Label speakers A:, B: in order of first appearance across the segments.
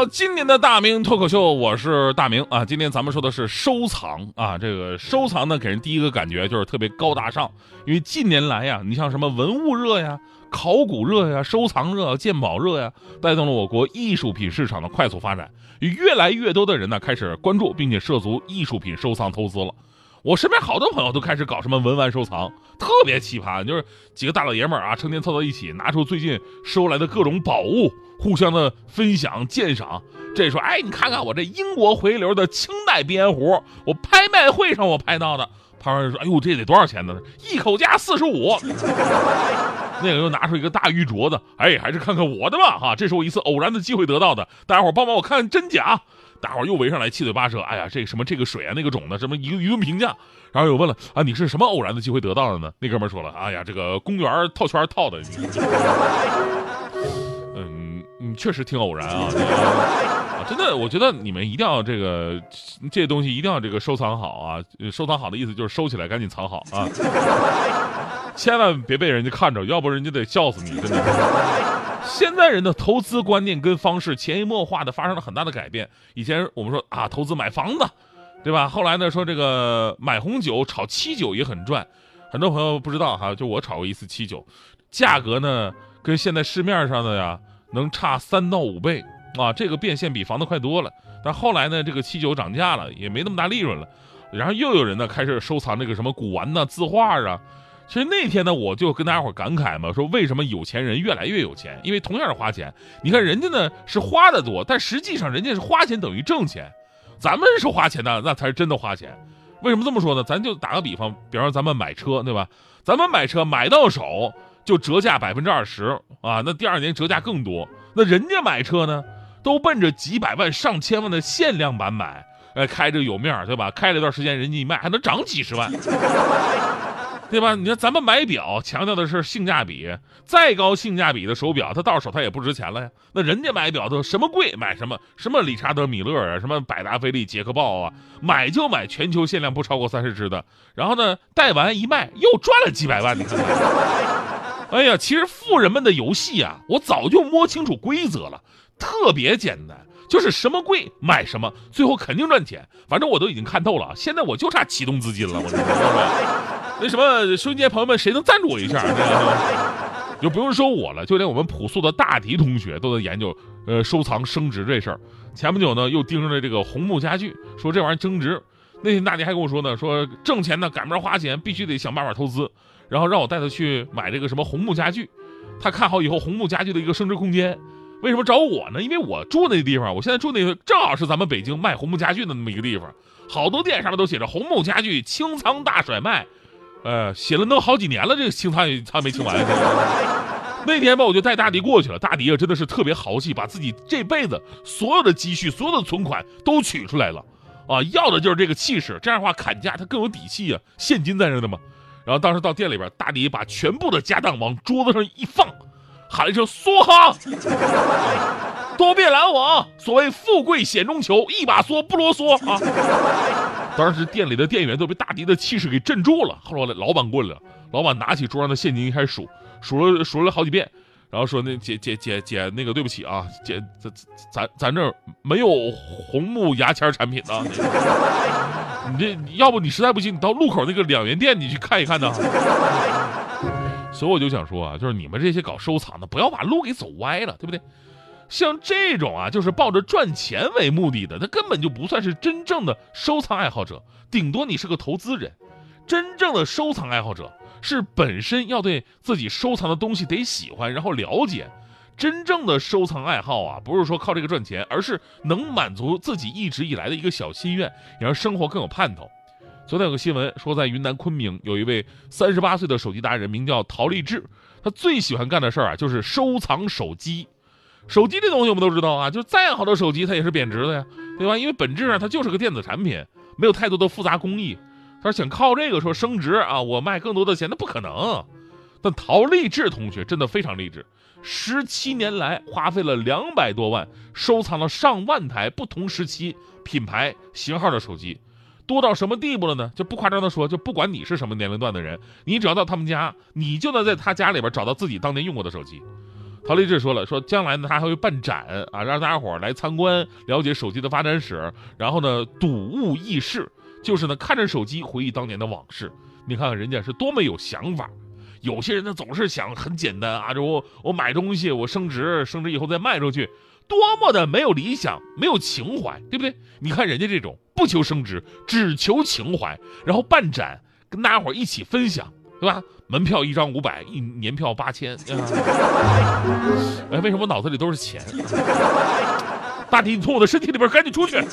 A: 到今年的大明脱口秀，我是大明啊。今天咱们说的是收藏啊，这个收藏呢，给人第一个感觉就是特别高大上，因为近年来呀，你像什么文物热呀、考古热呀、收藏热、鉴宝热呀，带动了我国艺术品市场的快速发展，越来越多的人呢开始关注并且涉足艺术品收藏投资了。我身边好多朋友都开始搞什么文玩收藏，特别奇葩，就是几个大老爷们儿啊，成天凑到一起，拿出最近收来的各种宝物，互相的分享鉴赏。这说，哎，你看看我这英国回流的清代鼻烟壶，我拍卖会上我拍到的。旁边人说，哎呦，这得多少钱呢？一口价四十五。那个又拿出一个大玉镯子，哎，还是看看我的吧，哈，这是我一次偶然的机会得到的，大家伙帮帮我看真假。大伙又围上来，七嘴八舌。哎呀，这什么这个水啊，那个种的，什么一个舆论评价。然后又问了啊，你是什么偶然的机会得到的呢？那哥们儿说了，哎呀，这个公园套圈套的。确实挺偶然啊。啊，真的，我觉得你们一定要这个这些东西一定要这个收藏好啊。收藏好的意思就是收起来，赶紧藏好啊。千万别被人家看着，要不人家得笑死你，真的。现在人的投资观念跟方式潜移默化的发生了很大的改变。以前我们说啊，投资买房子，对吧？后来呢，说这个买红酒、炒七酒也很赚。很多朋友不知道哈，就我炒过一次七酒，价格呢跟现在市面上的呀能差三到五倍啊，这个变现比房子快多了。但后来呢，这个七酒涨价了，也没那么大利润了。然后又有人呢开始收藏这个什么古玩呐、字画啊。其实那天呢，我就跟大家伙感慨嘛，说为什么有钱人越来越有钱？因为同样是花钱，你看人家呢是花的多，但实际上人家是花钱等于挣钱，咱们是花钱的，那才是真的花钱。为什么这么说呢？咱就打个比方，比方说咱们买车，对吧？咱们买车买到手就折价百分之二十啊，那第二年折价更多。那人家买车呢，都奔着几百万、上千万的限量版买，哎，开着有面儿对吧？开了一段时间，人家一卖还能涨几十万。对吧？你看咱们买表强调的是性价比，再高性价比的手表，它到手它也不值钱了呀。那人家买表都什么贵买什么，什么理查德米勒啊，什么百达翡丽、捷克豹啊，买就买全球限量不超过三十只的。然后呢，戴完一卖又赚了几百万。你看，哎呀，其实富人们的游戏啊，我早就摸清楚规则了，特别简单，就是什么贵买什么，最后肯定赚钱。反正我都已经看透了，现在我就差启动资金了，我说。那什么，兄弟朋友们，谁能赞助我一下？就不用说我了，就连我们朴素的大迪同学都在研究，呃，收藏升值这事儿。前不久呢，又盯上了这个红木家具，说这玩意儿增值。那天大迪还跟我说呢，说挣钱呢赶不上花钱，必须得想办法投资，然后让我带他去买这个什么红木家具。他看好以后红木家具的一个升值空间。为什么找我呢？因为我住那地方，我现在住那个正好是咱们北京卖红木家具的那么一个地方，好多店上面都写着红木家具清仓大甩卖。呃，写了能好几年了，这个清仓也仓没清完。那天吧，我就带大迪过去了。大迪啊，真的是特别豪气，把自己这辈子所有的积蓄、所有的存款都取出来了，啊，要的就是这个气势。这样的话砍价他更有底气啊，现金在这呢嘛。然后当时到店里边，大迪把全部的家当往桌子上一放，喊了一声“梭哈”，多别拦网。所谓富贵险中求，一把梭不啰嗦啊。当时店里的店员都被大迪的气势给镇住了。后来老板过来了，老板拿起桌上的现金一开始数，数了数了好几遍，然后说：“那姐姐姐姐，那个对不起啊，姐咱咱咱这没有红木牙签产品 呢。你这要不你实在不行，你到路口那个两元店你去看一看呢。”所以我就想说啊，就是你们这些搞收藏的，不要把路给走歪了，对不对？像这种啊，就是抱着赚钱为目的的，他根本就不算是真正的收藏爱好者，顶多你是个投资人。真正的收藏爱好者是本身要对自己收藏的东西得喜欢，然后了解。真正的收藏爱好啊，不是说靠这个赚钱，而是能满足自己一直以来的一个小心愿，也让生活更有盼头。昨天有个新闻说，在云南昆明有一位三十八岁的手机达人，名叫陶立志，他最喜欢干的事儿啊，就是收藏手机。手机这东西我们都知道啊，就再好的手机它也是贬值的呀，对吧？因为本质上它就是个电子产品，没有太多的复杂工艺。他说想靠这个说升值啊，我卖更多的钱，那不可能。但陶立志同学真的非常励志，十七年来花费了两百多万，收藏了上万台不同时期、品牌、型号的手机，多到什么地步了呢？就不夸张的说，就不管你是什么年龄段的人，你只要到他们家，你就能在他家里边找到自己当年用过的手机。陶立志说了，说将来呢，他还会办展啊，让大家伙来参观，了解手机的发展史，然后呢，睹物忆事，就是呢，看着手机回忆当年的往事。你看看人家是多么有想法。有些人呢总是想很简单啊，这我我买东西我升值，升值以后再卖出去，多么的没有理想，没有情怀，对不对？你看人家这种不求升值，只求情怀，然后办展跟大家伙一起分享，对吧？门票一张五百，一年票八千。哎，为什么脑子里都是钱？大弟，你从我的身体里边赶紧出去！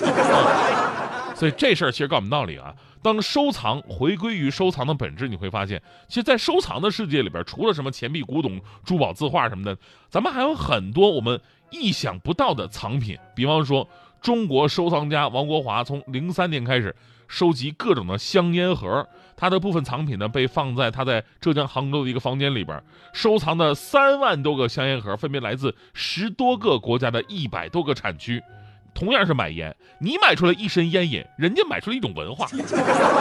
A: 所以这事儿其实告诉我们道理啊。当收藏回归于收藏的本质，你会发现，其实，在收藏的世界里边，除了什么钱币、古董、珠宝、字画什么的，咱们还有很多我们意想不到的藏品。比方说，中国收藏家王国华从零三年开始收集各种的香烟盒，他的部分藏品呢被放在他在浙江杭州的一个房间里边，收藏的三万多个香烟盒，分别来自十多个国家的一百多个产区。同样是买烟，你买出来一身烟瘾，人家买出了一种文化。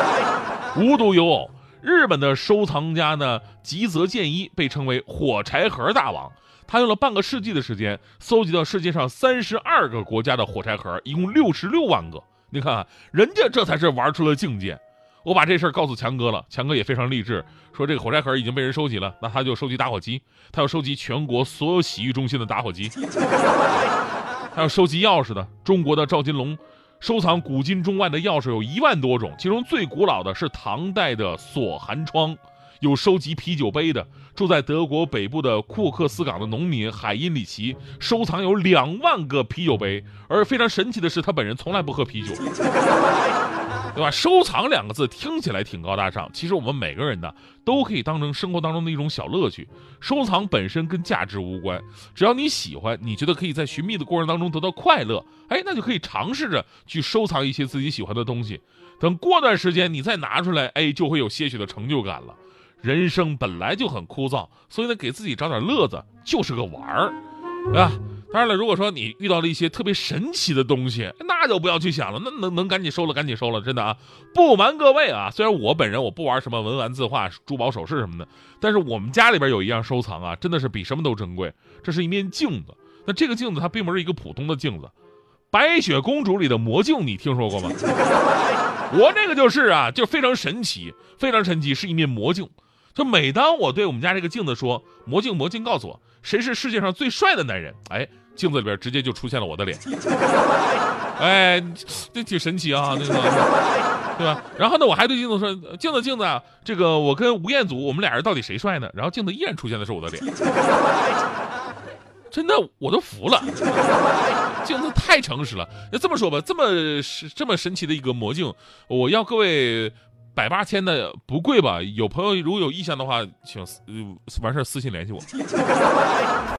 A: 无独有偶，日本的收藏家呢吉泽健一被称为火柴盒大王，他用了半个世纪的时间，搜集到世界上三十二个国家的火柴盒，一共六十六万个。你看看，人家这才是玩出了境界。我把这事儿告诉强哥了，强哥也非常励志，说这个火柴盒已经被人收集了，那他就收集打火机，他要收集全国所有洗浴中心的打火机。还有收集钥匙的，中国的赵金龙收藏古今中外的钥匙有一万多种，其中最古老的是唐代的锁寒窗。有收集啤酒杯的，住在德国北部的库克斯港的农民海因里奇收藏有两万个啤酒杯，而非常神奇的是，他本人从来不喝啤酒。对吧？收藏两个字听起来挺高大上，其实我们每个人呢都可以当成生活当中的一种小乐趣。收藏本身跟价值无关，只要你喜欢，你觉得可以在寻觅的过程当中得到快乐，哎，那就可以尝试着去收藏一些自己喜欢的东西。等过段时间你再拿出来，哎，就会有些许的成就感了。人生本来就很枯燥，所以呢，给自己找点乐子就是个玩儿，对吧？当然了，如果说你遇到了一些特别神奇的东西，那就不要去想了，那能能赶紧收了，赶紧收了，真的啊！不瞒各位啊，虽然我本人我不玩什么文玩字画、珠宝首饰什么的，但是我们家里边有一样收藏啊，真的是比什么都珍贵。这是一面镜子，那这个镜子它并不是一个普通的镜子，《白雪公主》里的魔镜，你听说过吗？我这个就是啊，就非常神奇，非常神奇，是一面魔镜。就每当我对我们家这个镜子说：“魔镜，魔镜，告诉我谁是世界上最帅的男人？”哎，镜子里边直接就出现了我的脸。哎，这挺神奇啊，那个，对吧？然后呢，我还对镜子说：“镜子，镜子，这个我跟吴彦祖，我们俩人到底谁帅呢？”然后镜子依然出现的是我的脸。真的，我都服了，镜子太诚实了。那这么说吧，这么这么神奇的一个魔镜，我要各位。百八千的不贵吧？有朋友如果有意向的话，请完事私信联系我。